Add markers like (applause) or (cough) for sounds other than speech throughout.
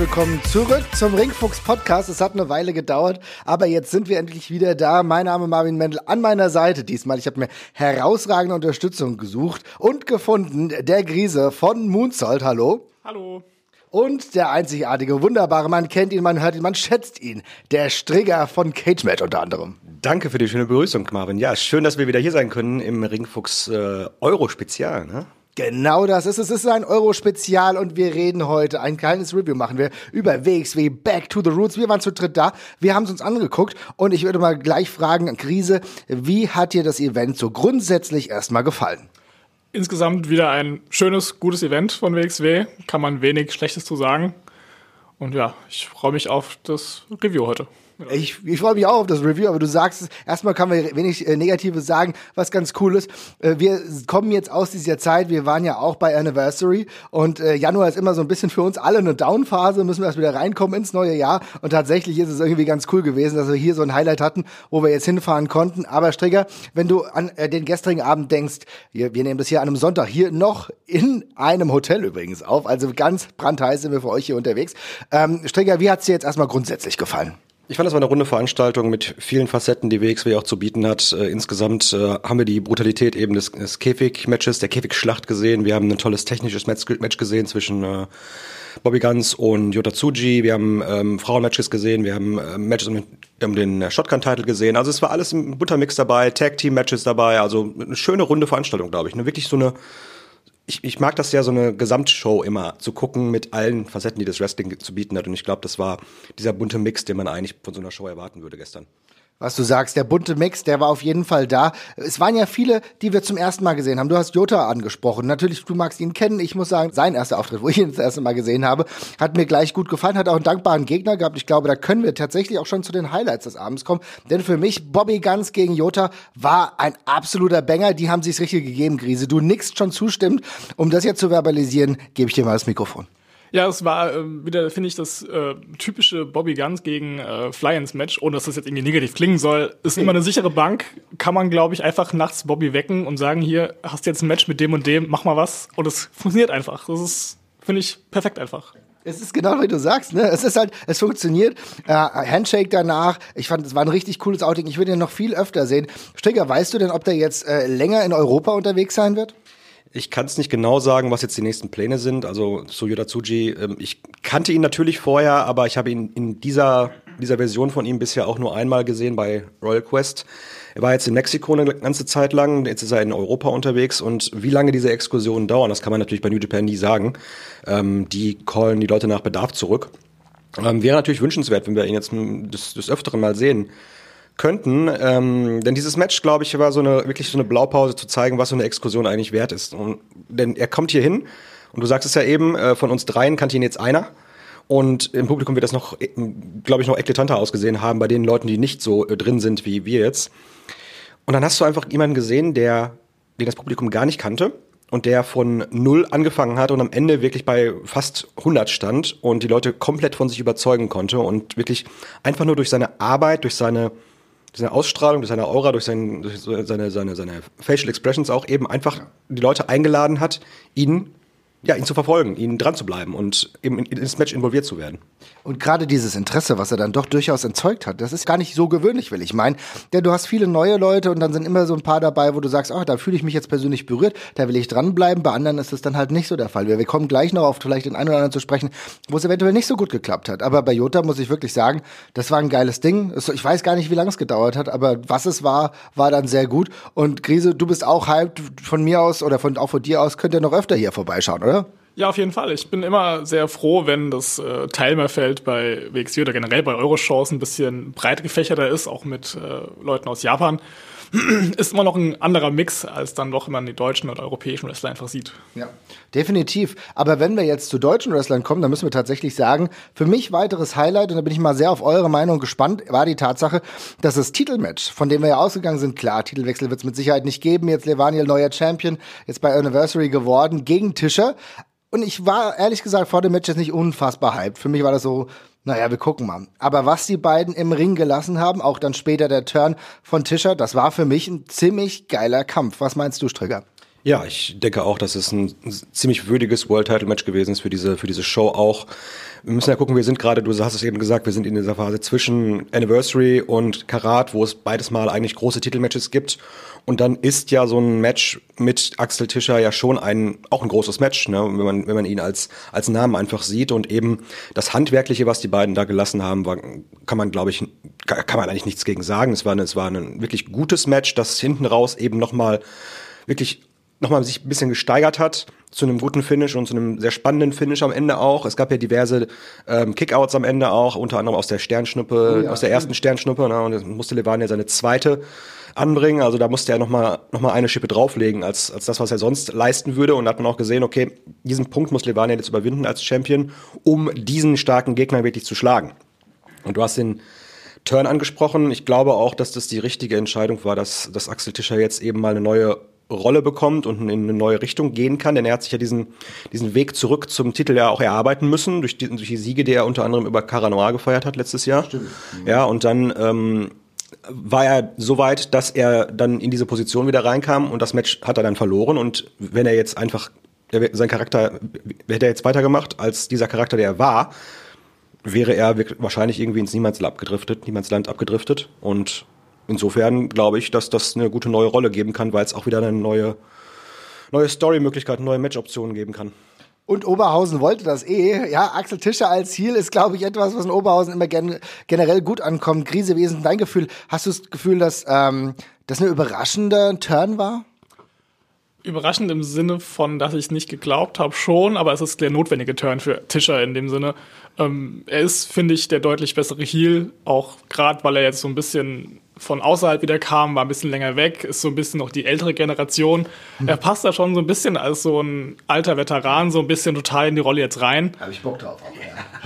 Willkommen zurück zum Ringfuchs Podcast. Es hat eine Weile gedauert, aber jetzt sind wir endlich wieder da. Mein Name ist Marvin Mendel an meiner Seite diesmal. Ich habe mir herausragende Unterstützung gesucht und gefunden. Der Grise von Moonsault. Hallo. Hallo. Und der einzigartige, wunderbare, man kennt ihn, man hört ihn, man schätzt ihn. Der Strigger von Cage Match unter anderem. Danke für die schöne Begrüßung, Marvin. Ja, schön, dass wir wieder hier sein können im Ringfuchs äh, Euro Spezial. Ne? Genau das ist es. Es ist ein Euro-Spezial und wir reden heute, ein kleines Review machen wir über WXW Back to the Roots. Wir waren zu dritt da, wir haben es uns angeguckt und ich würde mal gleich fragen, Krise, wie hat dir das Event so grundsätzlich erstmal gefallen? Insgesamt wieder ein schönes, gutes Event von WXW. Kann man wenig Schlechtes zu sagen. Und ja, ich freue mich auf das Review heute. Ich, ich freue mich auch auf das Review, aber du sagst es, erstmal kann man wenig äh, Negatives sagen, was ganz cool ist. Äh, wir kommen jetzt aus dieser Zeit, wir waren ja auch bei Anniversary und äh, Januar ist immer so ein bisschen für uns alle eine Downphase, müssen wir erst wieder reinkommen ins neue Jahr und tatsächlich ist es irgendwie ganz cool gewesen, dass wir hier so ein Highlight hatten, wo wir jetzt hinfahren konnten. Aber Strigger, wenn du an äh, den gestrigen Abend denkst, wir, wir nehmen das hier an einem Sonntag hier noch in einem Hotel übrigens auf, also ganz brandheiß sind wir für euch hier unterwegs. Ähm, Strigger, wie hat's dir jetzt erstmal grundsätzlich gefallen? Ich fand, das war eine runde Veranstaltung mit vielen Facetten, die WXW auch zu bieten hat. Äh, insgesamt äh, haben wir die Brutalität eben des, des Käfig-Matches, der Käfig-Schlacht gesehen. Wir haben ein tolles technisches Match, Match gesehen zwischen äh, Bobby Guns und Yota Tsuji. Wir haben ähm, Frauen-Matches gesehen. Wir haben äh, Matches um, um den Shotgun-Title gesehen. Also es war alles ein bunter Mix dabei, Tag-Team-Matches dabei. Also eine schöne runde Veranstaltung, glaube ich. Eine wirklich so eine ich, ich mag das ja, so eine Gesamtshow immer zu gucken mit allen Facetten, die das Wrestling zu bieten hat. Und ich glaube, das war dieser bunte Mix, den man eigentlich von so einer Show erwarten würde gestern was du sagst, der bunte Mix, der war auf jeden Fall da. Es waren ja viele, die wir zum ersten Mal gesehen haben. Du hast Jota angesprochen. Natürlich, du magst ihn kennen. Ich muss sagen, sein erster Auftritt, wo ich ihn das erste Mal gesehen habe, hat mir gleich gut gefallen. Hat auch einen dankbaren Gegner gehabt. Ich glaube, da können wir tatsächlich auch schon zu den Highlights des Abends kommen. Denn für mich, Bobby Guns gegen Jota war ein absoluter Banger. Die haben sich's richtig gegeben, Grise. Du nix schon zustimmt. Um das jetzt zu verbalisieren, gebe ich dir mal das Mikrofon. Ja, es war äh, wieder, finde ich, das äh, typische Bobby Guns gegen äh, Flyers Match, ohne dass das jetzt irgendwie negativ klingen soll. Ist immer eine sichere Bank. Kann man, glaube ich, einfach nachts Bobby wecken und sagen, hier, hast jetzt ein Match mit dem und dem, mach mal was. Und es funktioniert einfach. Das ist, finde ich, perfekt einfach. Es ist genau wie du sagst, ne? Es ist halt, es funktioniert. Äh, Handshake danach. Ich fand, es war ein richtig cooles Outing. Ich würde ihn noch viel öfter sehen. Stricker, weißt du denn, ob der jetzt äh, länger in Europa unterwegs sein wird? Ich kann es nicht genau sagen, was jetzt die nächsten Pläne sind. Also Suyoda Tsuji, ähm, ich kannte ihn natürlich vorher, aber ich habe ihn in dieser, dieser Version von ihm bisher auch nur einmal gesehen bei Royal Quest. Er war jetzt in Mexiko eine ganze Zeit lang, jetzt ist er in Europa unterwegs und wie lange diese Exkursionen dauern, das kann man natürlich bei New Japan nie sagen. Ähm, die callen die Leute nach Bedarf zurück. Ähm, wäre natürlich wünschenswert, wenn wir ihn jetzt des, des Öfteren mal sehen könnten. Ähm, denn dieses Match, glaube ich, war so eine wirklich so eine Blaupause zu zeigen, was so eine Exkursion eigentlich wert ist. Und, denn er kommt hier hin und du sagst es ja eben, äh, von uns dreien kannte ihn jetzt einer. Und im Publikum wird das noch, glaube ich, noch eklatanter ausgesehen haben bei den Leuten, die nicht so äh, drin sind wie wir jetzt. Und dann hast du einfach jemanden gesehen, der, den das Publikum gar nicht kannte und der von null angefangen hat und am Ende wirklich bei fast 100 stand und die Leute komplett von sich überzeugen konnte und wirklich einfach nur durch seine Arbeit, durch seine durch seine Ausstrahlung, durch seine Aura, durch, sein, durch seine, seine, seine Facial Expressions auch eben einfach die Leute eingeladen hat, ihn ja, ihn zu verfolgen, ihn dran zu bleiben und eben ins Match involviert zu werden. Und gerade dieses Interesse, was er dann doch durchaus entzeugt hat, das ist gar nicht so gewöhnlich, will ich meinen. Denn du hast viele neue Leute und dann sind immer so ein paar dabei, wo du sagst, ach, da fühle ich mich jetzt persönlich berührt, da will ich dranbleiben. Bei anderen ist es dann halt nicht so der Fall. Wir kommen gleich noch auf vielleicht den einen oder anderen zu sprechen, wo es eventuell nicht so gut geklappt hat. Aber bei Jota muss ich wirklich sagen, das war ein geiles Ding. Ich weiß gar nicht, wie lange es gedauert hat, aber was es war, war dann sehr gut. Und Grise, du bist auch hyped von mir aus oder von, auch von dir aus, könnt ihr noch öfter hier vorbeischauen, oder? Ja, auf jeden Fall. Ich bin immer sehr froh, wenn das äh, Teilnehmerfeld bei WXW oder generell bei Euroshows ein bisschen breit gefächerter ist, auch mit äh, Leuten aus Japan. (clears throat) ist immer noch ein anderer Mix, als dann doch, man die deutschen oder europäischen Wrestler einfach sieht. Ja, definitiv. Aber wenn wir jetzt zu deutschen Wrestlern kommen, dann müssen wir tatsächlich sagen, für mich weiteres Highlight, und da bin ich mal sehr auf eure Meinung gespannt, war die Tatsache, dass das Titelmatch, von dem wir ja ausgegangen sind, klar, Titelwechsel wird es mit Sicherheit nicht geben, jetzt Levaniel neuer Champion, jetzt bei Anniversary geworden, gegen Tischer, und ich war ehrlich gesagt vor dem Match jetzt nicht unfassbar hyped. Für mich war das so, naja, wir gucken mal. Aber was die beiden im Ring gelassen haben, auch dann später der Turn von Tischer, das war für mich ein ziemlich geiler Kampf. Was meinst du, Strigger? Ja, ich denke auch, dass es ein ziemlich würdiges World Title Match gewesen ist für diese, für diese Show auch. Wir müssen ja gucken, wir sind gerade, du hast es eben gesagt, wir sind in dieser Phase zwischen Anniversary und Karat, wo es beides mal eigentlich große Titelmatches gibt. Und dann ist ja so ein Match mit Axel Tischer ja schon ein, auch ein großes Match, ne? wenn, man, wenn man ihn als, als Namen einfach sieht. Und eben das Handwerkliche, was die beiden da gelassen haben, war, kann man, glaube ich, kann man eigentlich nichts gegen sagen. Es war, eine, es war ein wirklich gutes Match, das hinten raus eben nochmal wirklich nochmal sich ein bisschen gesteigert hat zu einem guten Finish und zu einem sehr spannenden Finish am Ende auch. Es gab ja diverse ähm, Kickouts am Ende auch, unter anderem aus der Sternschnuppe, oh ja, aus der ersten Sternschnuppe. Ne, und musste Levan ja seine zweite anbringen. Also da musste er nochmal noch mal eine Schippe drauflegen, als, als das, was er sonst leisten würde. Und da hat man auch gesehen, okay, diesen Punkt muss Levania jetzt überwinden als Champion, um diesen starken Gegner wirklich zu schlagen. Und du hast den Turn angesprochen. Ich glaube auch, dass das die richtige Entscheidung war, dass, dass Axel Tischer jetzt eben mal eine neue Rolle bekommt und in eine neue Richtung gehen kann, denn er hat sich ja diesen, diesen Weg zurück zum Titel ja auch erarbeiten müssen, durch die, durch die Siege, die er unter anderem über Caranoir gefeiert hat letztes Jahr. Stimmt. Ja, und dann ähm, war er so weit, dass er dann in diese Position wieder reinkam und das Match hat er dann verloren und wenn er jetzt einfach, sein Charakter, hätte er jetzt weitergemacht als dieser Charakter, der er war, wäre er wahrscheinlich irgendwie ins Niemandsland abgedriftet, Niemandsland abgedriftet und insofern glaube ich, dass das eine gute neue Rolle geben kann, weil es auch wieder eine neue, neue Story-Möglichkeit, neue Match-Optionen geben kann. Und Oberhausen wollte das eh. Ja, Axel Tischer als Ziel ist, glaube ich, etwas, was in Oberhausen immer gen generell gut ankommt. Krise, wie ist dein Gefühl? Hast du das Gefühl, dass ähm, das eine überraschende Turn war? Überraschend im Sinne von, dass ich es nicht geglaubt habe, schon, aber es ist der notwendige Turn für Tischer in dem Sinne. Ähm, er ist, finde ich, der deutlich bessere Heal, auch gerade weil er jetzt so ein bisschen von außerhalb wieder kam, war ein bisschen länger weg, ist so ein bisschen noch die ältere Generation. Hm. Er passt da schon so ein bisschen als so ein alter Veteran, so ein bisschen total in die Rolle jetzt rein. Habe ich Bock drauf.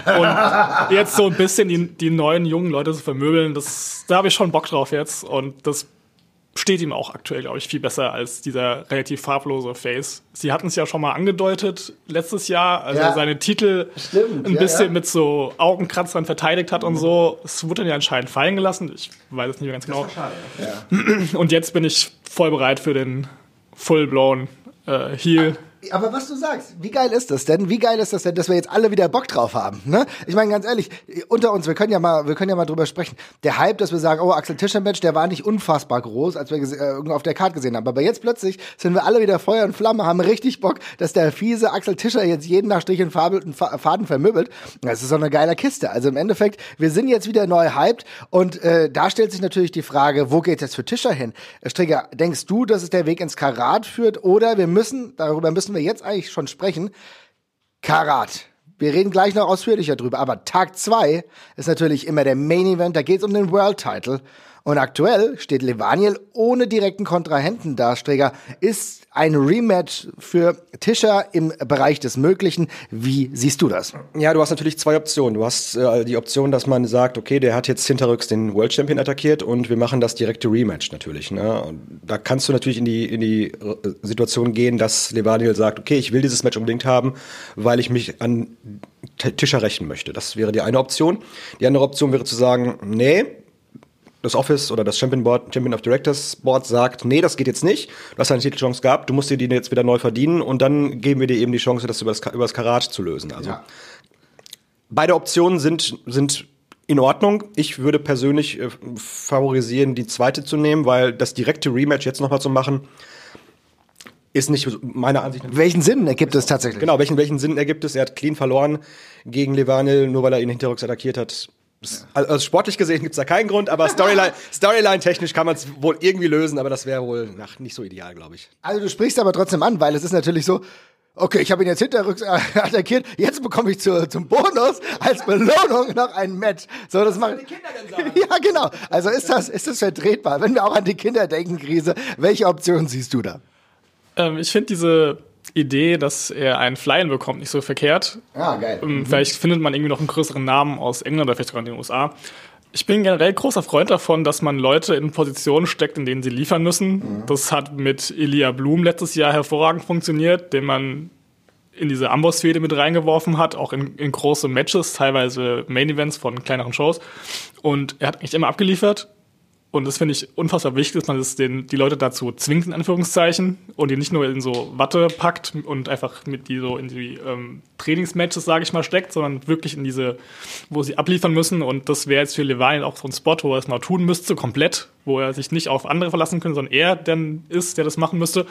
Ja. Und jetzt so ein bisschen die, die neuen jungen Leute zu vermöbeln, das, da habe ich schon Bock drauf jetzt. Und das steht ihm auch aktuell, glaube ich, viel besser als dieser relativ farblose Face. Sie hatten es ja schon mal angedeutet letztes Jahr, als ja. er seine Titel Stimmt, ein ja, bisschen ja. mit so Augenkratzern verteidigt hat und so. Es wurde dann ja anscheinend fallen gelassen. Ich weiß es nicht mehr ganz genau. Schade, und jetzt bin ich voll bereit für den full-blown äh, Heal. Aber was du sagst, wie geil ist das denn? Wie geil ist das denn, dass wir jetzt alle wieder Bock drauf haben? Ne? Ich meine, ganz ehrlich, unter uns, wir können ja mal, wir können ja mal drüber sprechen. Der Hype, dass wir sagen, oh, Axel Tischer Match, der war nicht unfassbar groß, als wir äh, auf der Karte gesehen haben. Aber jetzt plötzlich sind wir alle wieder Feuer und Flamme, haben richtig Bock, dass der fiese Axel Tischer jetzt jeden nach Strich und Faden vermöbelt. Das ist so eine geile Kiste. Also im Endeffekt, wir sind jetzt wieder neu hyped und äh, da stellt sich natürlich die Frage, wo geht jetzt für Tischer hin? Strigger, denkst du, dass es der Weg ins Karat führt oder wir müssen, darüber müssen wir jetzt eigentlich schon sprechen. Karat. Wir reden gleich noch ausführlicher drüber, aber Tag 2 ist natürlich immer der Main Event, da geht es um den World Title. Und aktuell steht Levaniel ohne direkten Kontrahenten da. Ist ein Rematch für Tischer im Bereich des Möglichen. Wie siehst du das? Ja, du hast natürlich zwei Optionen. Du hast äh, die Option, dass man sagt, okay, der hat jetzt hinterrücks den World Champion attackiert und wir machen das direkte Rematch natürlich. Ne? Und da kannst du natürlich in die, in die äh, Situation gehen, dass Levaniel sagt, okay, ich will dieses Match unbedingt haben, weil ich mich an Tischer rächen möchte. Das wäre die eine Option. Die andere Option wäre zu sagen, nee, das Office oder das Champion Board, Champion of Directors Board sagt, nee, das geht jetzt nicht. Du hast eine Titelchance gehabt, du musst dir die jetzt wieder neu verdienen und dann geben wir dir eben die Chance, das über das, über das Karat zu lösen. Also ja. beide Optionen sind, sind in Ordnung. Ich würde persönlich äh, favorisieren, die zweite zu nehmen, weil das direkte Rematch jetzt nochmal zu machen, ist nicht meiner Ansicht nach. Welchen Sinn ergibt es tatsächlich? Genau, welchen, welchen Sinn ergibt es? Er hat clean verloren gegen Levanil, nur weil er ihn hinterrücks attackiert hat. Also sportlich gesehen gibt es da keinen Grund, aber Storyline, (laughs) Storyline technisch kann man es wohl irgendwie lösen, aber das wäre wohl nach, nicht so ideal, glaube ich. Also du sprichst aber trotzdem an, weil es ist natürlich so, okay, ich habe ihn jetzt hinterrücks (laughs) attackiert, jetzt bekomme ich zu, zum Bonus als Belohnung noch ein Match. So, das macht. (laughs) Ja, genau. Also ist das, ist das vertretbar? Wenn wir auch an die Kinder denken, Krise, welche Optionen siehst du da? Ähm, ich finde diese Idee, dass er einen Flyen bekommt, nicht so verkehrt. Ah, geil. Ähm, mhm. Vielleicht findet man irgendwie noch einen größeren Namen aus England oder vielleicht sogar in den USA. Ich bin generell großer Freund davon, dass man Leute in Positionen steckt, in denen sie liefern müssen. Mhm. Das hat mit Elia Blum letztes Jahr hervorragend funktioniert, den man in diese Amboss-Fehde mit reingeworfen hat, auch in, in große Matches, teilweise Main-Events von kleineren Shows. Und er hat eigentlich immer abgeliefert Und das finde ich unfassbar wichtig, dass man das den, die Leute dazu zwingt, in Anführungszeichen, und die nicht nur in so Watte packt und einfach mit die so in die ähm, Trainingsmatches, sage ich mal, steckt, sondern wirklich in diese, wo sie abliefern müssen. Und das wäre jetzt für Levine auch so ein Spot, wo er es mal tun müsste, komplett, wo er sich nicht auf andere verlassen könnte, sondern er denn ist, der das machen müsste.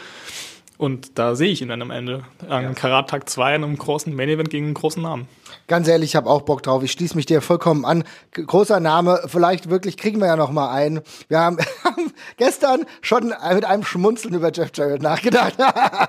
Und da sehe ich ihn dann am Ende. An ja. Karat Tag 2 in einem großen Main Event gegen einen großen Namen. Ganz ehrlich, ich habe auch Bock drauf. Ich schließe mich dir vollkommen an. Großer Name, vielleicht wirklich kriegen wir ja noch mal einen. Wir haben (laughs) gestern schon mit einem Schmunzeln über Jeff Jarrett nachgedacht.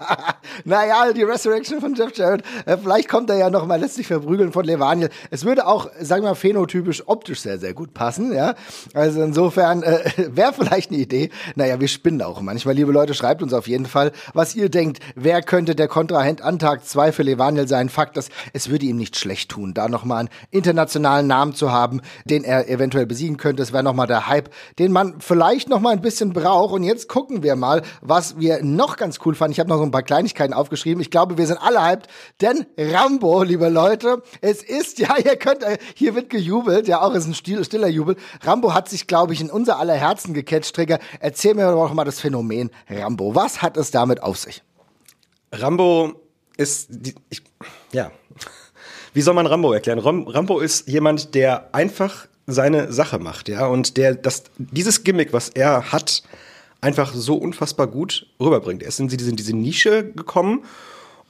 (laughs) naja, die Resurrection von Jeff Jarrett. Äh, vielleicht kommt er ja noch mal letztlich verprügeln von Levaniel. Es würde auch, sagen wir mal, phänotypisch optisch sehr, sehr gut passen. Ja, also insofern äh, (laughs) wäre vielleicht eine Idee. Naja, wir spinnen auch manchmal. Liebe Leute, schreibt uns auf jeden Fall, was ihr denkt. Wer könnte der Kontrahent an Tag 2 für Levaniel sein? Fakt, dass es würde ihm nicht schlecht tun, da nochmal einen internationalen Namen zu haben, den er eventuell besiegen könnte. Das wäre nochmal der Hype, den man vielleicht nochmal ein bisschen braucht. Und jetzt gucken wir mal, was wir noch ganz cool fanden. Ich habe noch so ein paar Kleinigkeiten aufgeschrieben. Ich glaube, wir sind alle hyped, denn Rambo, liebe Leute, es ist, (laughs) ja, ihr könnt, hier wird gejubelt, ja, auch ist ein stiller Jubel. Rambo hat sich, glaube ich, in unser aller Herzen gecatcht, Trigger. Erzähl mir doch mal das Phänomen Rambo. Was hat es damit auf sich? Rambo ist, die, ich, ja, wie soll man Rambo erklären? Rambo ist jemand, der einfach seine Sache macht, ja, und der das dieses Gimmick, was er hat, einfach so unfassbar gut rüberbringt. Er ist in diese, Nische gekommen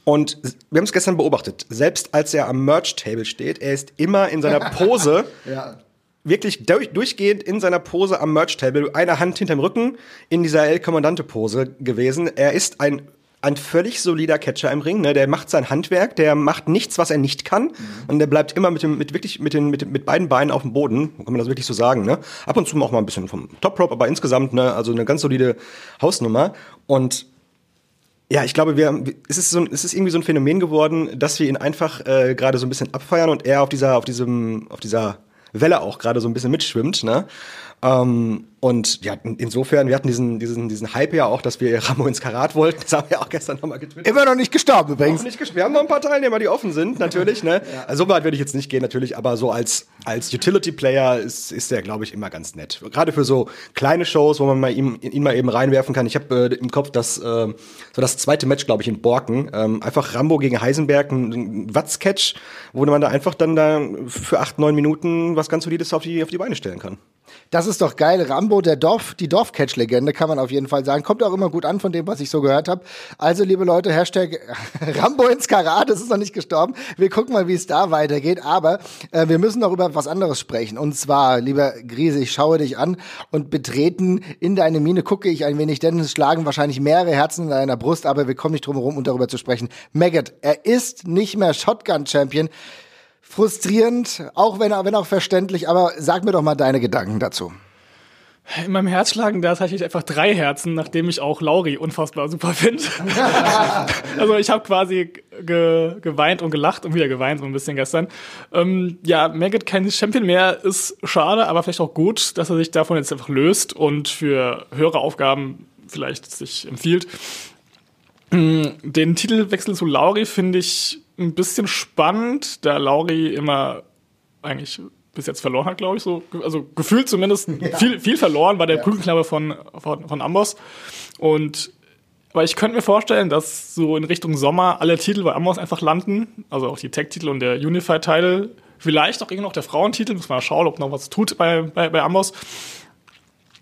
und wir haben es gestern beobachtet. Selbst als er am Merch-Table steht, er ist immer in seiner (laughs) Pose ja. wirklich durch, durchgehend in seiner Pose am Merch-Table, eine Hand hinterm Rücken in dieser El Commandante-Pose gewesen. Er ist ein ein völlig solider Catcher im Ring. Ne? Der macht sein Handwerk, der macht nichts, was er nicht kann. Mhm. Und der bleibt immer mit, dem, mit, wirklich mit, den, mit, mit beiden Beinen auf dem Boden, kann man das wirklich so sagen. Ne? Ab und zu auch mal ein bisschen vom Top Prop, aber insgesamt ne, also eine ganz solide Hausnummer. Und ja, ich glaube, wir, es, ist so, es ist irgendwie so ein Phänomen geworden, dass wir ihn einfach äh, gerade so ein bisschen abfeiern und er auf dieser, auf diesem, auf dieser Welle auch gerade so ein bisschen mitschwimmt. Ne? Ähm, und ja, insofern, wir hatten diesen, diesen, diesen Hype ja auch, dass wir Ramo ins Karat wollten. Das haben wir auch gestern nochmal getwittert. Immer noch nicht gestorben übrigens. Nicht gestorben. Wir haben noch ein paar Teilnehmer, die offen sind, natürlich. Ne? ja. Also so weit würde ich jetzt nicht gehen, natürlich, aber so als, als Utility-Player ist, ist der, glaube ich, immer ganz nett. Gerade für so kleine Shows, wo man mal ihm, ihn mal eben reinwerfen kann. Ich habe äh, im Kopf das, äh, so das zweite Match, glaube ich, in Borken. Ähm, einfach Rambo gegen Heisenberg, ein, ein Watz-Catch, wo man da einfach dann da für acht, neun Minuten was ganz Solides auf die, auf die Beine stellen kann. Das ist doch geil. Rambo, der Dorf, die Dorfcatch-Legende, kann man auf jeden Fall sagen. Kommt auch immer gut an von dem, was ich so gehört habe. Also, liebe Leute, Hashtag (laughs) Rambo ins Karat, das ist noch nicht gestorben. Wir gucken mal, wie es da weitergeht. Aber äh, wir müssen noch über was anderes sprechen. Und zwar, lieber Grise, ich schaue dich an und betreten in deine Mine gucke ich ein wenig, denn es schlagen wahrscheinlich mehrere Herzen in deiner Brust, aber wir kommen nicht drum herum, um darüber zu sprechen. Maggot, er ist nicht mehr Shotgun-Champion frustrierend, auch wenn, wenn auch verständlich, aber sag mir doch mal deine Gedanken dazu. In meinem Herz schlagen da tatsächlich einfach drei Herzen, nachdem ich auch Lauri unfassbar super finde. (laughs) also ich habe quasi ge geweint und gelacht und wieder geweint so ein bisschen gestern. Ähm, ja, Maggot kein Champion mehr ist schade, aber vielleicht auch gut, dass er sich davon jetzt einfach löst und für höhere Aufgaben vielleicht sich empfiehlt. Den Titelwechsel zu Lauri finde ich ein bisschen spannend, da Lauri immer eigentlich bis jetzt verloren hat, glaube ich, so, also gefühlt zumindest ja. viel, viel verloren bei der ja. Prügelknabe von, von, von Amboss. Und aber ich könnte mir vorstellen, dass so in Richtung Sommer alle Titel bei Amboss einfach landen, also auch die Tech-Titel und der Unified-Titel, vielleicht auch irgendwie noch der Frauentitel, muss man mal schauen, ob noch was tut bei, bei, bei Amboss.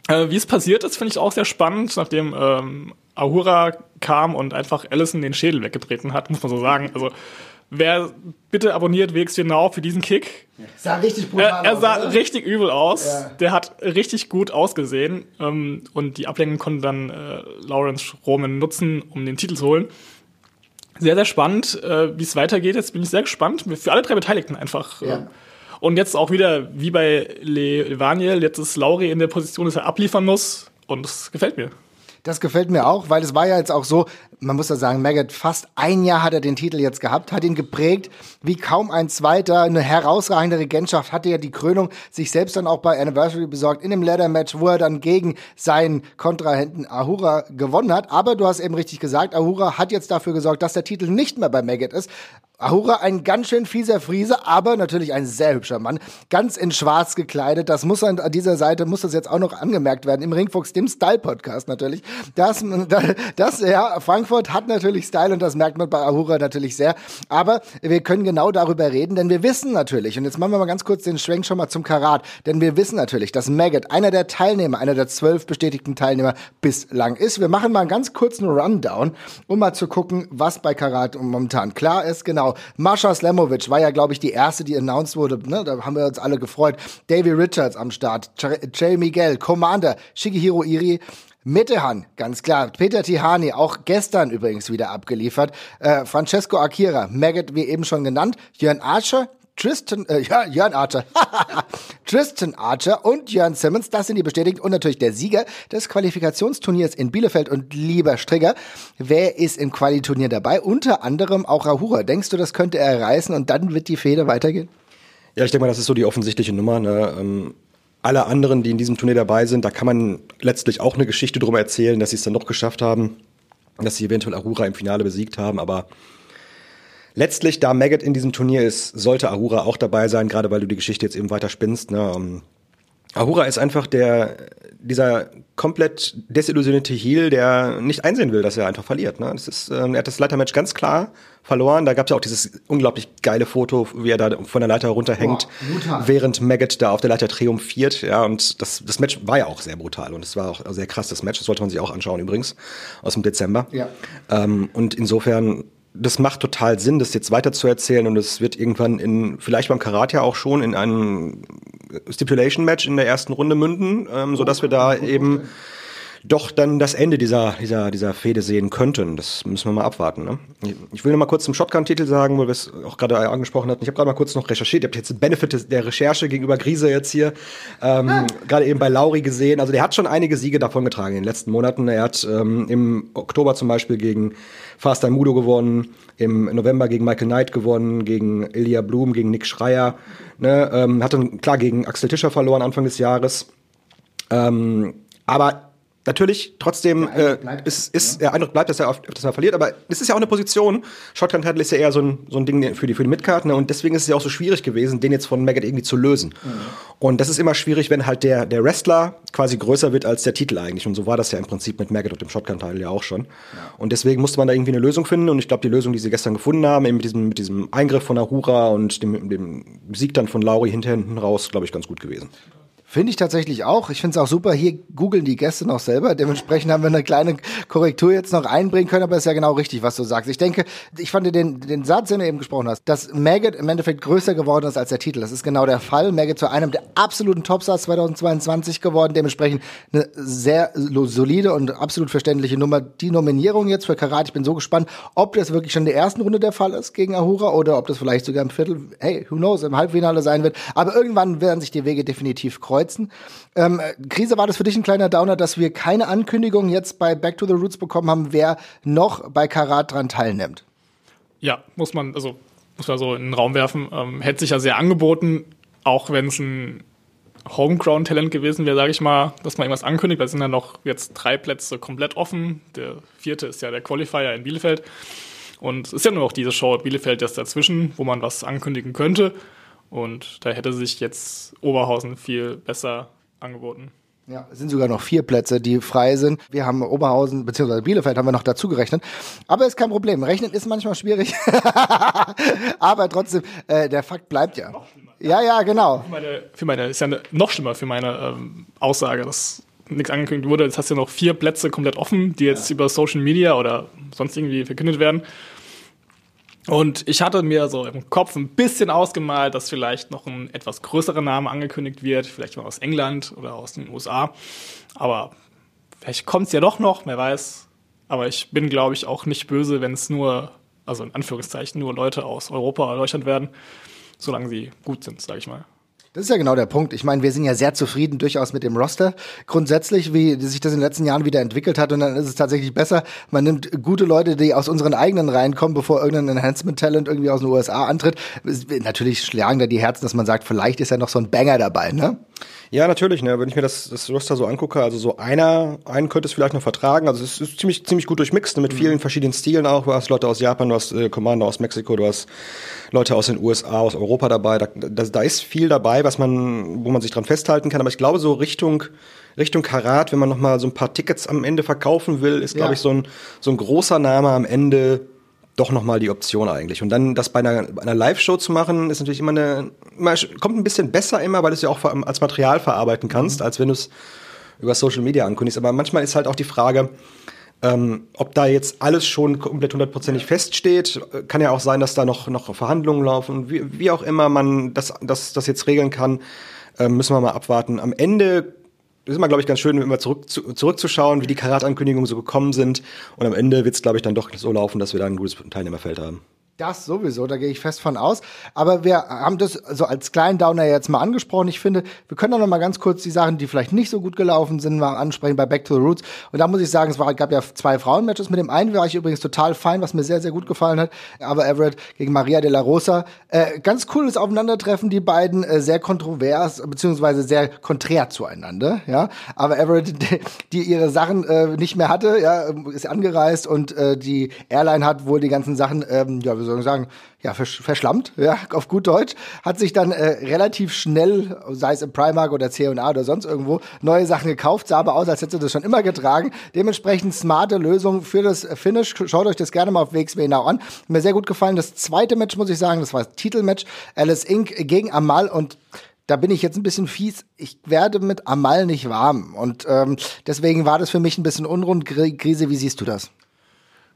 Äh, wie es passiert ist, finde ich auch sehr spannend, nachdem ähm, Ahura kam und einfach Allison den Schädel weggetreten hat, muss man so sagen. Also wer bitte abonniert WXW Now für diesen Kick. Sah richtig brutal er, er sah aus, richtig übel aus. Ja. Der hat richtig gut ausgesehen. Ähm, und die Ablenkung konnte dann äh, Lawrence Roman nutzen, um den Titel zu holen. Sehr, sehr spannend, äh, wie es weitergeht. Jetzt bin ich sehr gespannt. Für alle drei Beteiligten einfach. Ja. Und jetzt auch wieder, wie bei Le Vaniel, jetzt ist Lauri in der Position, dass er abliefern muss. Und das gefällt mir. Das gefällt mir auch, weil es war ja jetzt auch so, man muss ja sagen, Maggot, fast ein Jahr hat er den Titel jetzt gehabt, hat ihn geprägt wie kaum ein zweiter. Eine herausragende Regentschaft hatte ja die Krönung sich selbst dann auch bei Anniversary besorgt in dem Leather-Match, wo er dann gegen seinen Kontrahenten Ahura gewonnen hat. Aber du hast eben richtig gesagt, Ahura hat jetzt dafür gesorgt, dass der Titel nicht mehr bei Maggot ist. Ahura ein ganz schön fieser Friese, aber natürlich ein sehr hübscher Mann. Ganz in schwarz gekleidet. Das muss an dieser Seite, muss das jetzt auch noch angemerkt werden. Im Ringfuchs, dem Style-Podcast natürlich. Das, das, ja, Frankfurt hat natürlich Style und das merkt man bei Ahura natürlich sehr. Aber wir können genau darüber reden, denn wir wissen natürlich, und jetzt machen wir mal ganz kurz den Schwenk schon mal zum Karat, denn wir wissen natürlich, dass Maggot einer der Teilnehmer, einer der zwölf bestätigten Teilnehmer bislang ist. Wir machen mal einen ganz kurzen Rundown, um mal zu gucken, was bei Karat momentan klar ist. Genau. Mascha Slamovic war ja, glaube ich, die erste, die announced wurde. Ne? Da haben wir uns alle gefreut. Davy Richards am Start. Jay Miguel, Commander, Shigehiro Iri. Mittehan, ganz klar. Peter Tihani, auch gestern übrigens wieder abgeliefert. Äh, Francesco Akira, Maggot, wie eben schon genannt. Jörn Archer, Tristan, äh, Jörn Archer, (laughs) Tristan Archer und Jörn Simmons, das sind die bestätigt und natürlich der Sieger des Qualifikationsturniers in Bielefeld und lieber Strigger. Wer ist im Qualiturnier dabei? Unter anderem auch Rahura. Denkst du, das könnte er reißen und dann wird die Fehde weitergehen? Ja, ich denke mal, das ist so die offensichtliche Nummer. Ne? Ähm, alle anderen, die in diesem Turnier dabei sind, da kann man letztlich auch eine Geschichte drum erzählen, dass sie es dann noch geschafft haben, dass sie eventuell Ahura im Finale besiegt haben, aber letztlich, da Maggot in diesem Turnier ist, sollte Ahura auch dabei sein, gerade weil du die Geschichte jetzt eben weiter spinnst. Ne? Ahura ist einfach der, dieser komplett desillusionierte Heel, der nicht einsehen will, dass er einfach verliert. Ne? Das ist, ähm, er hat das Leitermatch ganz klar verloren. Da gab es ja auch dieses unglaublich geile Foto, wie er da von der Leiter runterhängt, Boah, während Maggot da auf der Leiter triumphiert. Ja, und das, das Match war ja auch sehr brutal und es war auch sehr krass, das Match. Das sollte man sich auch anschauen übrigens, aus dem Dezember. Ja. Ähm, und insofern das macht total Sinn, das jetzt weiter zu erzählen und es wird irgendwann in, vielleicht beim Karate auch schon in einem Stipulation-Match in der ersten Runde münden, ähm, sodass wir da eben doch dann das Ende dieser, dieser, dieser Fehde sehen könnten. Das müssen wir mal abwarten. Ne? Ich will noch mal kurz zum Shotgun-Titel sagen, weil wir es auch gerade angesprochen hatten. Ich habe gerade mal kurz noch recherchiert. Ihr habt jetzt den Benefit der Recherche gegenüber Grise jetzt hier ähm, ah. gerade eben bei Lauri gesehen. Also der hat schon einige Siege davongetragen in den letzten Monaten. Er hat ähm, im Oktober zum Beispiel gegen Fast Mudo gewonnen, im November gegen Michael Knight gewonnen, gegen Ilya Blum, gegen Nick Schreier. Ne? Ähm, hat dann klar gegen Axel Tischer verloren Anfang des Jahres. Ähm, aber Natürlich, trotzdem äh, ist, ist ja. der Eindruck bleibt, dass er, oft, dass er verliert, aber es ist ja auch eine Position. Shotgun Title ist ja eher so ein, so ein Ding für die, für die Midcard, ne? und deswegen ist es ja auch so schwierig gewesen, den jetzt von Maggot irgendwie zu lösen. Mhm. Und das ist immer schwierig, wenn halt der, der Wrestler quasi größer wird als der Titel eigentlich. Und so war das ja im Prinzip mit Maggot und dem Shotgun Title ja auch schon. Ja. Und deswegen musste man da irgendwie eine Lösung finden. Und ich glaube, die Lösung, die sie gestern gefunden haben, eben mit diesem, mit diesem Eingriff von Ahura und dem, dem Sieg dann von Lauri hinten raus, glaube ich, ganz gut gewesen. Finde ich tatsächlich auch. Ich finde es auch super. Hier googeln die Gäste noch selber. Dementsprechend haben wir eine kleine Korrektur jetzt noch einbringen können, aber ist ja genau richtig, was du sagst. Ich denke, ich fand den, den Satz, den du eben gesprochen hast, dass Maggot im Endeffekt größer geworden ist als der Titel. Das ist genau der Fall. Maggot zu einem der absoluten Topstars 2022 geworden. Dementsprechend eine sehr solide und absolut verständliche Nummer. Die Nominierung jetzt für Karat, ich bin so gespannt, ob das wirklich schon in der ersten Runde der Fall ist gegen Ahura oder ob das vielleicht sogar im Viertel, hey, who knows, im Halbfinale sein wird. Aber irgendwann werden sich die Wege definitiv kreuzen kreuzen. Ähm, Krise, war das für dich ein kleiner Downer, dass wir keine Ankündigung jetzt bei Back to the Roots bekommen haben, wer noch bei Karat dran teilnimmt? Ja, muss man, also muss man so in den Raum werfen. Ähm, hätte sich ja sehr angeboten, auch wenn es ein Homegrown-Talent gewesen wäre, sage ich mal, dass man irgendwas ankündigt. Da sind ja noch jetzt drei Plätze komplett offen. Der vierte ist ja der Qualifier in Bielefeld. Und es ist ja nur noch diese Show Bielefeld jetzt dazwischen, wo man was ankündigen könnte. Und da hätte sich jetzt Oberhausen viel besser angeboten. Ja, es sind sogar noch vier Plätze, die frei sind. Wir haben Oberhausen bzw. Bielefeld haben wir noch dazu gerechnet. Aber ist kein Problem. Rechnen ist manchmal schwierig. (laughs) Aber trotzdem, äh, der Fakt bleibt ja. Ja, ja, genau. Für meine, für meine ist ja ne, noch schlimmer für meine ähm, Aussage, dass nichts angekündigt wurde. Jetzt hast du ja noch vier Plätze komplett offen, die jetzt ja. über Social Media oder sonst irgendwie verkündet werden. Und ich hatte mir so im Kopf ein bisschen ausgemalt, dass vielleicht noch ein etwas größerer Name angekündigt wird, vielleicht mal aus England oder aus den USA. Aber vielleicht kommt es ja doch noch, wer weiß. Aber ich bin, glaube ich, auch nicht böse, wenn es nur, also in Anführungszeichen, nur Leute aus Europa oder Deutschland werden, solange sie gut sind, sage ich mal. Das ist ja genau der Punkt. Ich meine, wir sind ja sehr zufrieden durchaus mit dem Roster. Grundsätzlich, wie sich das in den letzten Jahren wieder entwickelt hat. Und dann ist es tatsächlich besser, man nimmt gute Leute, die aus unseren eigenen Reihen kommen, bevor irgendein Enhancement-Talent irgendwie aus den USA antritt. Natürlich schlagen da die Herzen, dass man sagt, vielleicht ist ja noch so ein Banger dabei, ne? Ja, natürlich, ne? Wenn ich mir das, das Roster so angucke, also so einer, einen könnte es vielleicht noch vertragen. Also es ist ziemlich, ziemlich gut durchmixt ne? mit mhm. vielen verschiedenen Stilen auch. Du hast Leute aus Japan, du hast äh, Commander aus Mexiko, du hast Leute aus den USA, aus Europa dabei. Da, da, da ist viel dabei, was man, wo man sich dran festhalten kann. Aber ich glaube, so Richtung Richtung Karat, wenn man noch mal so ein paar Tickets am Ende verkaufen will, ist, glaube ja. ich, so ein, so ein großer Name am Ende doch noch mal die Option eigentlich. Und dann das bei einer, einer Live-Show zu machen, ist natürlich immer eine, immer, kommt ein bisschen besser immer, weil du es ja auch als Material verarbeiten kannst, mhm. als wenn du es über Social Media ankündigst. Aber manchmal ist halt auch die Frage, ähm, ob da jetzt alles schon komplett hundertprozentig feststeht, kann ja auch sein, dass da noch, noch Verhandlungen laufen. Wie, wie auch immer man das, das, das jetzt regeln kann, äh, müssen wir mal abwarten. Am Ende ist immer, glaube ich, ganz schön, immer zurück, zu, zurückzuschauen, wie die Karatankündigungen so gekommen sind. Und am Ende wird es, glaube ich, dann doch so laufen, dass wir da ein gutes Teilnehmerfeld haben. Das sowieso, da gehe ich fest von aus. Aber wir haben das so als kleinen Downer jetzt mal angesprochen. Ich finde, wir können doch noch mal ganz kurz die Sachen, die vielleicht nicht so gut gelaufen sind, mal ansprechen bei Back to the Roots. Und da muss ich sagen, es war, gab ja zwei Frauenmatches. Mit dem einen war ich übrigens total fein, was mir sehr, sehr gut gefallen hat. Aber Everett gegen Maria de la Rosa. Äh, ganz cooles Aufeinandertreffen, die beiden. Äh, sehr kontrovers, beziehungsweise sehr konträr zueinander. Ja, Aber Everett, (laughs) die, ihre Sachen äh, nicht mehr hatte, ja, ist angereist und äh, die Airline hat wohl die ganzen Sachen, ähm, ja, wie soll ich sagen, ja, versch verschlammt, ja, (laughs) auf gut Deutsch, hat sich dann äh, relativ schnell, sei es im Primark oder C&A oder sonst irgendwo, neue Sachen gekauft, sah aber aus, als hätte sie das schon immer getragen. Dementsprechend smarte Lösung für das Finish. Schaut euch das gerne mal auf WXW Now an. Mir sehr gut gefallen. Das zweite Match, muss ich sagen, das war das Titelmatch. Alice Inc. gegen Amal und da bin ich jetzt ein bisschen fies. Ich werde mit Amal nicht warm. Und ähm, deswegen war das für mich ein bisschen unrund. Krise, wie siehst du das?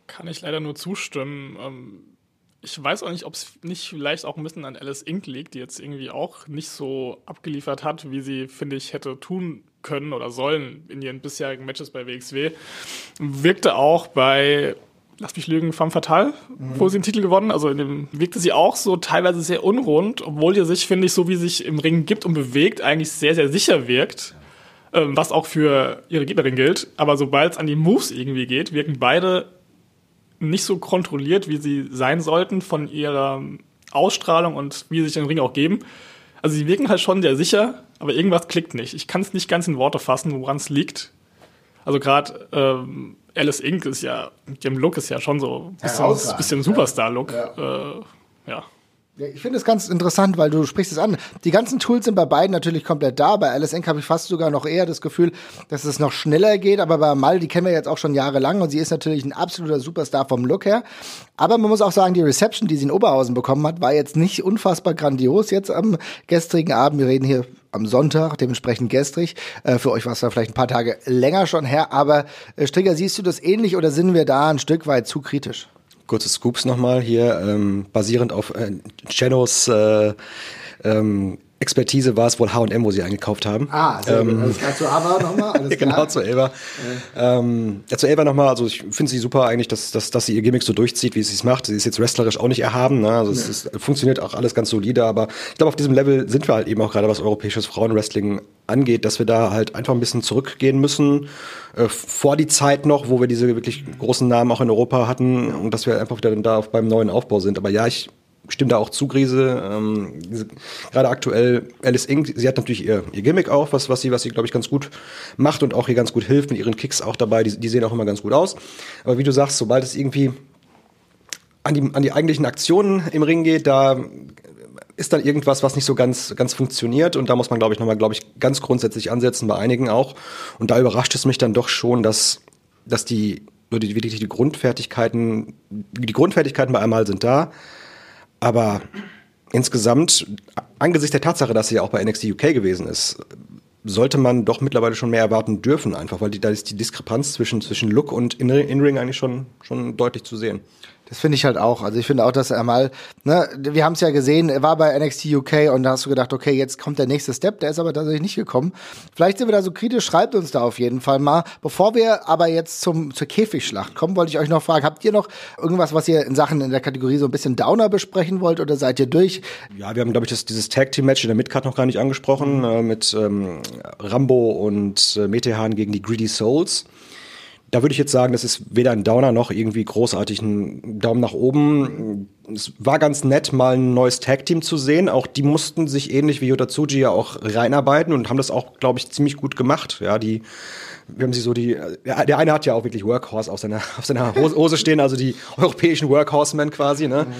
Kann ich leider nur zustimmen. Ähm ich weiß auch nicht, ob es nicht vielleicht auch ein bisschen an Alice Inc. liegt, die jetzt irgendwie auch nicht so abgeliefert hat, wie sie, finde ich, hätte tun können oder sollen in ihren bisherigen Matches bei WXW. Wirkte auch bei, lass mich lügen, Femme Fatale, mhm. wo sie den Titel gewonnen, also in dem wirkte sie auch so teilweise sehr unrund, obwohl ihr sich, finde ich, so wie sie sich im Ring gibt und bewegt, eigentlich sehr, sehr sicher wirkt ähm, was auch für ihre Gegnerin gilt. Aber sobald es an die Moves irgendwie geht, wirken beide nicht so kontrolliert, wie sie sein sollten von ihrer Ausstrahlung und wie sie sich im Ring auch geben. Also sie wirken halt schon sehr sicher, aber irgendwas klickt nicht. Ich kann es nicht ganz in Worte fassen, woran es liegt. Also gerade ähm, Alice Inc. ist ja, mit ihrem Look ist ja schon so ein bisschen, bisschen Superstar-Look. Ja. Äh, ja. Ich finde es ganz interessant, weil du sprichst es an. Die ganzen Tools sind bei beiden natürlich komplett da. Bei Enk habe ich fast sogar noch eher das Gefühl, dass es noch schneller geht. Aber bei Mal, die kennen wir jetzt auch schon jahrelang und sie ist natürlich ein absoluter Superstar vom Look her. Aber man muss auch sagen, die Reception, die sie in Oberhausen bekommen hat, war jetzt nicht unfassbar grandios jetzt am gestrigen Abend. Wir reden hier am Sonntag, dementsprechend gestrig. Äh, für euch war es da vielleicht ein paar Tage länger schon her. Aber äh, Strigger, siehst du das ähnlich oder sind wir da ein Stück weit zu kritisch? Kurze Scoops nochmal hier, ähm, basierend auf äh, Chenos äh, ähm, Expertise war es wohl H&M, wo sie eingekauft haben. Ah, sehr ähm, gut. Alles klar, zu Ava nochmal? (laughs) genau, zu Elva. Ja. Ähm, ja, zu Elva nochmal, also ich finde sie super eigentlich, dass, dass, dass sie ihr Gimmick so durchzieht, wie sie es macht. Sie ist jetzt wrestlerisch auch nicht erhaben, ne? also ja. es ist, funktioniert auch alles ganz solide, aber ich glaube, auf diesem Level sind wir halt eben auch gerade, was europäisches Frauenwrestling angeht, dass wir da halt einfach ein bisschen zurückgehen müssen, äh, vor die Zeit noch, wo wir diese wirklich großen Namen auch in Europa hatten und dass wir einfach wieder da auf, beim neuen Aufbau sind. Aber ja, ich stimme da auch zu, Grise. Ähm, gerade aktuell Alice Inc., sie hat natürlich ihr, ihr Gimmick auch, was, was sie, was sie, glaube ich, ganz gut macht und auch hier ganz gut hilft mit ihren Kicks auch dabei. Die, die sehen auch immer ganz gut aus. Aber wie du sagst, sobald es irgendwie an die, an die eigentlichen Aktionen im Ring geht, da ist dann irgendwas, was nicht so ganz, ganz funktioniert. Und da muss man, glaube ich, nochmal, glaube ich, ganz grundsätzlich ansetzen, bei einigen auch. Und da überrascht es mich dann doch schon, dass, dass die, die, die, die Grundfertigkeiten, die Grundfertigkeiten bei einmal sind da. Aber insgesamt, angesichts der Tatsache, dass sie ja auch bei NXT UK gewesen ist, sollte man doch mittlerweile schon mehr erwarten dürfen, einfach, weil die, da ist die Diskrepanz zwischen, zwischen Look und In-Ring eigentlich schon, schon deutlich zu sehen. Das finde ich halt auch. Also ich finde auch, dass er mal, ne, wir haben es ja gesehen, er war bei NXT UK und da hast du gedacht, okay, jetzt kommt der nächste Step, der ist aber tatsächlich nicht gekommen. Vielleicht sind wir da so kritisch, schreibt uns da auf jeden Fall mal. Bevor wir aber jetzt zum, zur Käfigschlacht kommen, wollte ich euch noch fragen, habt ihr noch irgendwas, was ihr in Sachen in der Kategorie so ein bisschen Downer besprechen wollt oder seid ihr durch? Ja, wir haben, glaube ich, das, dieses Tag-Team-Match in der Midcard noch gar nicht angesprochen, äh, mit ähm, Rambo und äh, Metehan gegen die Greedy Souls da würde ich jetzt sagen, das ist weder ein Downer noch irgendwie großartig ein Daumen nach oben. Es war ganz nett, mal ein neues Tag-Team zu sehen. Auch die mussten sich ähnlich wie Yota Tsuji ja auch reinarbeiten und haben das auch, glaube ich, ziemlich gut gemacht. Ja, die wir haben sie so die, der eine hat ja auch wirklich Workhorse auf seiner, (laughs) auf seiner Hose stehen, also die europäischen Workhorsemen quasi, ne? Mhm.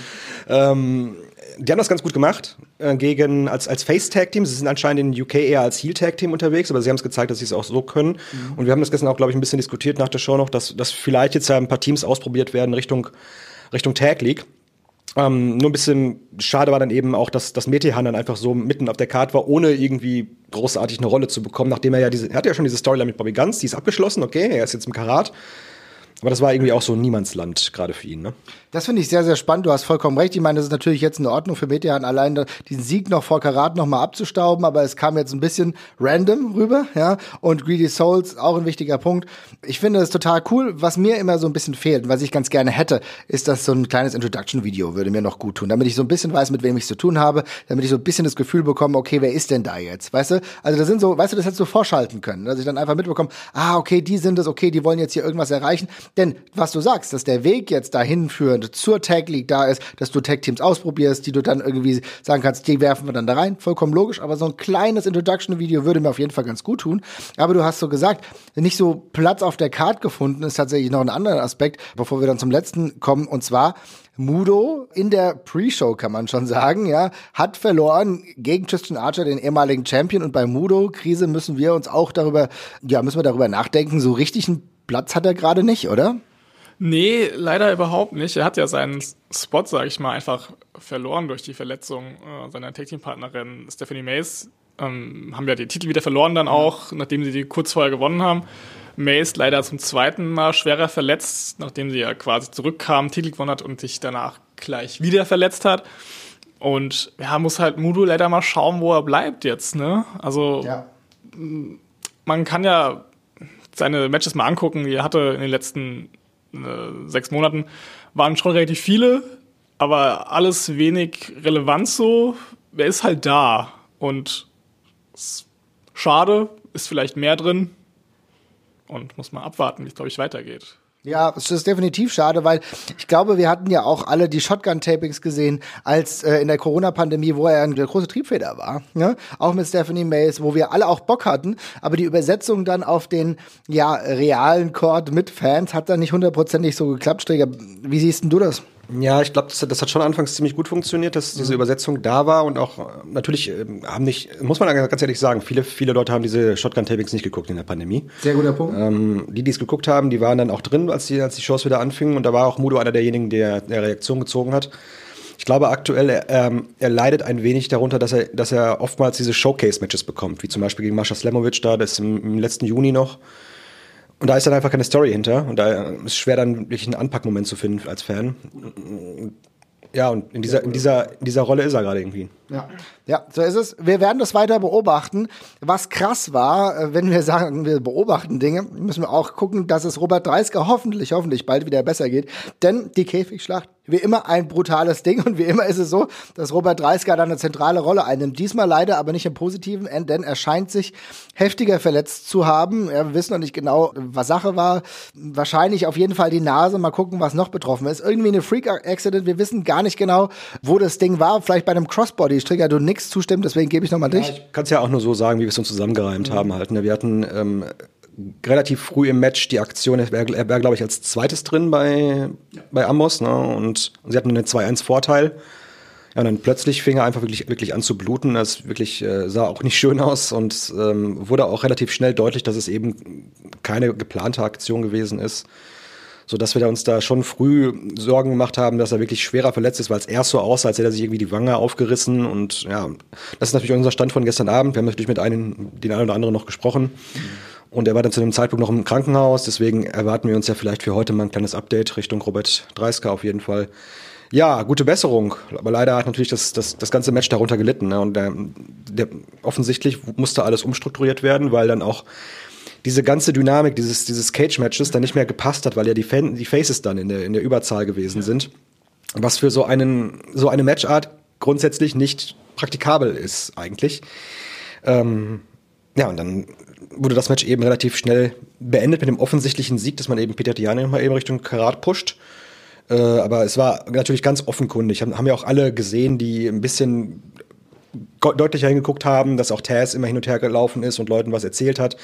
Ähm, die haben das ganz gut gemacht äh, gegen als als Face Tag Team. Sie sind anscheinend in UK eher als Heel Tag Team unterwegs, aber sie haben es gezeigt, dass sie es auch so können. Mhm. Und wir haben das gestern auch, glaube ich, ein bisschen diskutiert nach der Show noch, dass dass vielleicht jetzt ja ein paar Teams ausprobiert werden Richtung Richtung Tag League. Ähm, nur ein bisschen schade war dann eben auch, dass, dass Metehan dann einfach so mitten auf der Karte war, ohne irgendwie großartig eine Rolle zu bekommen, nachdem er ja diese, er hatte ja schon diese Storyline mit Bobby Guns, die ist abgeschlossen, okay, er ist jetzt im Karat. Aber das war irgendwie auch so ein Niemandsland gerade für ihn, ne? Das finde ich sehr, sehr spannend. Du hast vollkommen recht. Ich meine, das ist natürlich jetzt in Ordnung für Metehan allein diesen Sieg noch vor Karat noch mal abzustauben, aber es kam jetzt ein bisschen random rüber, ja. Und Greedy Souls auch ein wichtiger Punkt. Ich finde das total cool. Was mir immer so ein bisschen fehlt, was ich ganz gerne hätte, ist dass so ein kleines Introduction-Video würde mir noch gut tun, damit ich so ein bisschen weiß, mit wem ich zu tun habe, damit ich so ein bisschen das Gefühl bekomme, okay, wer ist denn da jetzt? Weißt du? Also da sind so, weißt du, das hättest du vorschalten können, dass ich dann einfach mitbekomme, ah, okay, die sind es, okay, die wollen jetzt hier irgendwas erreichen. Denn was du sagst, dass der Weg jetzt dahin führend zur Tag League da ist, dass du Tag Teams ausprobierst, die du dann irgendwie sagen kannst, die werfen wir dann da rein, vollkommen logisch, aber so ein kleines Introduction-Video würde mir auf jeden Fall ganz gut tun. Aber du hast so gesagt, nicht so Platz auf der Card gefunden, ist tatsächlich noch ein anderer Aspekt, bevor wir dann zum letzten kommen, und zwar Mudo in der Pre-Show kann man schon sagen, ja, hat verloren gegen Tristan Archer, den ehemaligen Champion. Und bei Mudo-Krise müssen wir uns auch darüber, ja, müssen wir darüber nachdenken. So richtig einen Platz hat er gerade nicht, oder? Nee, leider überhaupt nicht. Er hat ja seinen Spot, sag ich mal, einfach verloren durch die Verletzung äh, seiner Tag-Team-Partnerin Stephanie Mays. Ähm, haben ja die Titel wieder verloren dann auch, nachdem sie die kurz vorher gewonnen haben. Mays leider zum zweiten Mal schwerer verletzt, nachdem sie ja quasi zurückkam, Titel gewonnen hat und sich danach gleich wieder verletzt hat. Und ja, muss halt Mudo leider mal schauen, wo er bleibt jetzt, ne? Also ja. man kann ja seine Matches mal angucken, die er hatte in den letzten äh, sechs Monaten, waren schon relativ viele, aber alles wenig relevant so. Er ist halt da und schade, ist vielleicht mehr drin und muss mal abwarten, wie es, glaube ich, weitergeht. Ja, es ist definitiv schade, weil ich glaube, wir hatten ja auch alle die Shotgun-Tapings gesehen, als äh, in der Corona-Pandemie, wo er eine große Triebfeder war. Ne? Auch mit Stephanie Mays, wo wir alle auch Bock hatten, aber die Übersetzung dann auf den ja realen Chord mit Fans hat dann nicht hundertprozentig so geklappt. Streger, wie siehst denn du das? Ja, ich glaube, das, das, hat schon anfangs ziemlich gut funktioniert, dass diese mhm. Übersetzung da war und auch äh, natürlich äh, haben nicht, muss man ganz ehrlich sagen, viele, viele Leute haben diese Shotgun-Tapings nicht geguckt in der Pandemie. Sehr guter Punkt. Ähm, die, die es geguckt haben, die waren dann auch drin, als die, als die Shows wieder anfingen und da war auch Mudo einer derjenigen, der, der Reaktion gezogen hat. Ich glaube aktuell, ähm, er leidet ein wenig darunter, dass er, dass er oftmals diese Showcase-Matches bekommt, wie zum Beispiel gegen Mascha Slemovic da, das im, im letzten Juni noch. Und da ist dann einfach keine Story hinter. Und da ist es schwer, dann wirklich einen Anpackmoment zu finden als Fan. Ja, und in dieser, in dieser, in dieser Rolle ist er gerade irgendwie. Ja. ja, so ist es. Wir werden das weiter beobachten. Was krass war, äh, wenn wir sagen, wir beobachten Dinge, müssen wir auch gucken, dass es Robert Dreisker hoffentlich, hoffentlich bald wieder besser geht. Denn die Käfigschlacht wie immer ein brutales Ding und wie immer ist es so, dass Robert Dreisker da eine zentrale Rolle einnimmt. Diesmal leider aber nicht im Positiven, denn er scheint sich heftiger verletzt zu haben. Ja, wir wissen noch nicht genau, was Sache war. Wahrscheinlich auf jeden Fall die Nase. Mal gucken, was noch betroffen ist. Irgendwie eine Freak-Accident. Wir wissen gar nicht genau, wo das Ding war. Vielleicht bei einem Crossbody. Strigger, du nix zustimmt, deswegen gebe ich nochmal dich. Ja, ich kann es ja auch nur so sagen, wie wir es uns zusammengereimt mhm. haben halt. Ne? Wir hatten ähm, relativ früh im Match die Aktion, er wäre, wär, glaube ich, als zweites drin bei, bei Amos, ne? Und sie hatten einen 2-1-Vorteil. Ja, und dann plötzlich fing er einfach wirklich, wirklich an zu bluten. Das wirklich äh, sah auch nicht schön aus und ähm, wurde auch relativ schnell deutlich, dass es eben keine geplante Aktion gewesen ist. So dass wir uns da schon früh Sorgen gemacht haben, dass er wirklich schwerer verletzt ist, weil es erst so aussah, als hätte er sich irgendwie die Wange aufgerissen. Und ja, das ist natürlich unser Stand von gestern Abend. Wir haben natürlich mit einem, den einen oder anderen noch gesprochen. Mhm. Und er war dann zu dem Zeitpunkt noch im Krankenhaus, deswegen erwarten wir uns ja vielleicht für heute mal ein kleines Update Richtung Robert Dreisker auf jeden Fall. Ja, gute Besserung. Aber leider hat natürlich das, das, das ganze Match darunter gelitten. Ne? Und der, der, offensichtlich musste alles umstrukturiert werden, weil dann auch diese ganze Dynamik dieses, dieses Cage-Matches dann nicht mehr gepasst hat, weil ja die, Fan, die Faces dann in der, in der Überzahl gewesen sind. Was für so, einen, so eine Matchart grundsätzlich nicht praktikabel ist, eigentlich. Ähm, Ja, und dann wurde das Match eben relativ schnell beendet mit dem offensichtlichen Sieg, dass man eben Peter Tiani nochmal eben Richtung Karat pusht. Äh, aber es war natürlich ganz offenkundig. Haben, haben ja auch alle gesehen, die ein bisschen deutlicher hingeguckt haben, dass auch Taz immer hin und her gelaufen ist und Leuten was erzählt hat,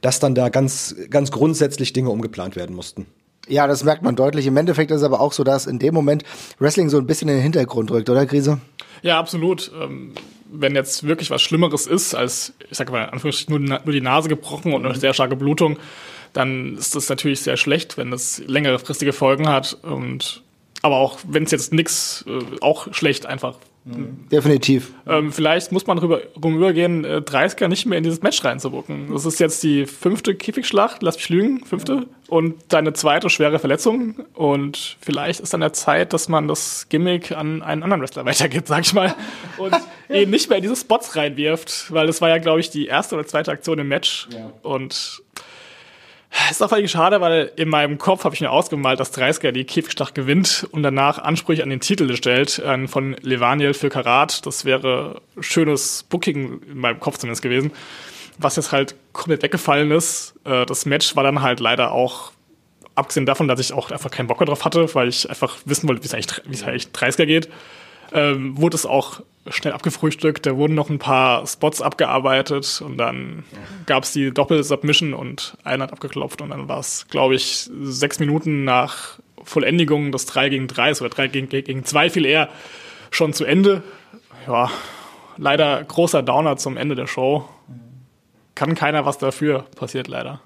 dass dann da ganz, ganz grundsätzlich Dinge umgeplant werden mussten. Ja, das merkt man deutlich. Im Endeffekt ist es aber auch so, dass in dem Moment Wrestling so ein bisschen in den Hintergrund rückt, oder Krise? Ja, absolut. Ähm, wenn jetzt wirklich was Schlimmeres ist, als, ich sag mal, Anführungsstrichen nur, nur die Nase gebrochen und eine sehr starke Blutung, dann ist das natürlich sehr schlecht, wenn das längerefristige Folgen hat. Und aber auch wenn es jetzt nichts, äh, auch schlecht einfach. Definitiv. Ähm, vielleicht muss man rüber, rumübergehen, äh, 30er nicht mehr in dieses Match reinzubucken. Das ist jetzt die fünfte Käfigschlacht, lass mich lügen, fünfte. Ja. Und deine zweite schwere Verletzung. Und vielleicht ist dann der Zeit, dass man das Gimmick an einen anderen Wrestler (laughs) weitergibt, sag ich mal. Und (laughs) ihn nicht mehr in diese Spots reinwirft, weil das war ja, glaube ich, die erste oder zweite Aktion im Match. Ja. Und ist auch völlig schade, weil in meinem Kopf habe ich mir ausgemalt, dass Dreisker die Käfigschlacht gewinnt und danach Ansprüche an den Titel stellt äh, von Levaniel für Karat. Das wäre schönes Booking in meinem Kopf zumindest gewesen. Was jetzt halt komplett weggefallen ist. Äh, das Match war dann halt leider auch, abgesehen davon, dass ich auch einfach keinen Bock darauf hatte, weil ich einfach wissen wollte, wie es eigentlich, wie eigentlich Dreisker geht, ähm, wurde es auch schnell abgefrühstückt. Da wurden noch ein paar Spots abgearbeitet und dann ja. gab es die Doppel-Submission und einer hat abgeklopft und dann war es, glaube ich, sechs Minuten nach Vollendigung des 3 gegen 3 oder 3 gegen, gegen 2 viel eher schon zu Ende. Ja, leider großer Downer zum Ende der Show. Kann keiner was dafür, passiert leider.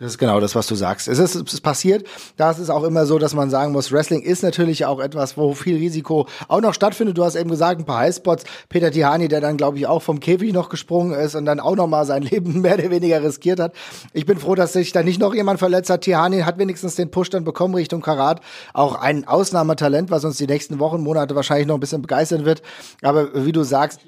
Das ist genau das, was du sagst. Es ist, es ist passiert. Da ist es auch immer so, dass man sagen muss, Wrestling ist natürlich auch etwas, wo viel Risiko auch noch stattfindet. Du hast eben gesagt, ein paar Highspots. Peter Tihani, der dann, glaube ich, auch vom Käfig noch gesprungen ist und dann auch noch mal sein (laughs) Leben mehr oder weniger riskiert hat. Ich bin froh, dass sich da nicht noch jemand verletzt hat. Tihani hat wenigstens den Push dann bekommen Richtung Karat. Auch ein Ausnahmetalent, was uns die nächsten Wochen, Monate wahrscheinlich noch ein bisschen begeistern wird. Aber wie du sagst,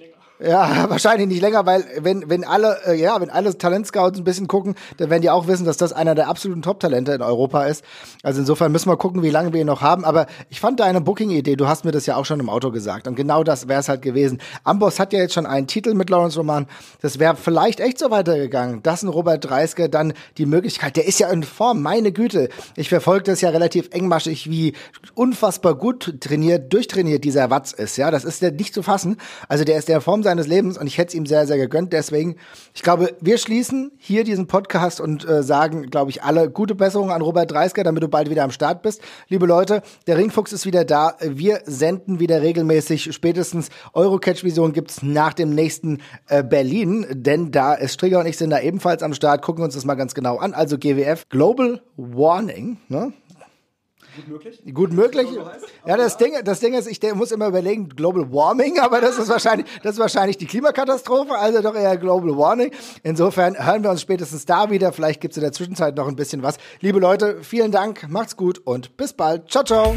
ja, (laughs) wahrscheinlich nicht länger, weil wenn, wenn alle, äh, ja, wenn alle Talentscouts ein bisschen gucken, dann werden die auch wissen, dass das einer der absoluten Top-Talente in Europa ist. Also insofern müssen wir gucken, wie lange wir ihn noch haben. Aber ich fand deine Booking-Idee, du hast mir das ja auch schon im Auto gesagt. Und genau das wäre es halt gewesen. Amboss hat ja jetzt schon einen Titel mit Lawrence Roman. Das wäre vielleicht echt so weitergegangen. Das ein Robert Dreiske, dann die Möglichkeit, der ist ja in Form, meine Güte. Ich verfolge das ja relativ engmaschig, wie unfassbar gut trainiert, durchtrainiert dieser Watz ist. Ja, das ist ja nicht zu fassen. Also der ist der Form seines Lebens und ich hätte es ihm sehr, sehr gegönnt. Deswegen, ich glaube, wir schließen hier diesen Podcast und äh, sagen, glaube ich, alle gute Besserung an Robert Dreisker, damit du bald wieder am Start bist. Liebe Leute, der Ringfuchs ist wieder da. Wir senden wieder regelmäßig. Spätestens Eurocatch-Vision gibt's nach dem nächsten äh, Berlin, denn da ist Strigger und ich sind da ebenfalls am Start. Gucken wir uns das mal ganz genau an. Also GWF Global Warning, ne? Gut möglich? Gut möglich. Ja, das Ding, das Ding ist, ich muss immer überlegen, Global Warming, (laughs) aber das ist wahrscheinlich, das ist wahrscheinlich die Klimakatastrophe, also doch eher Global Warming. Insofern hören wir uns spätestens da wieder. Vielleicht gibt es in der Zwischenzeit noch ein bisschen was. Liebe Leute, vielen Dank, macht's gut und bis bald. Ciao, ciao.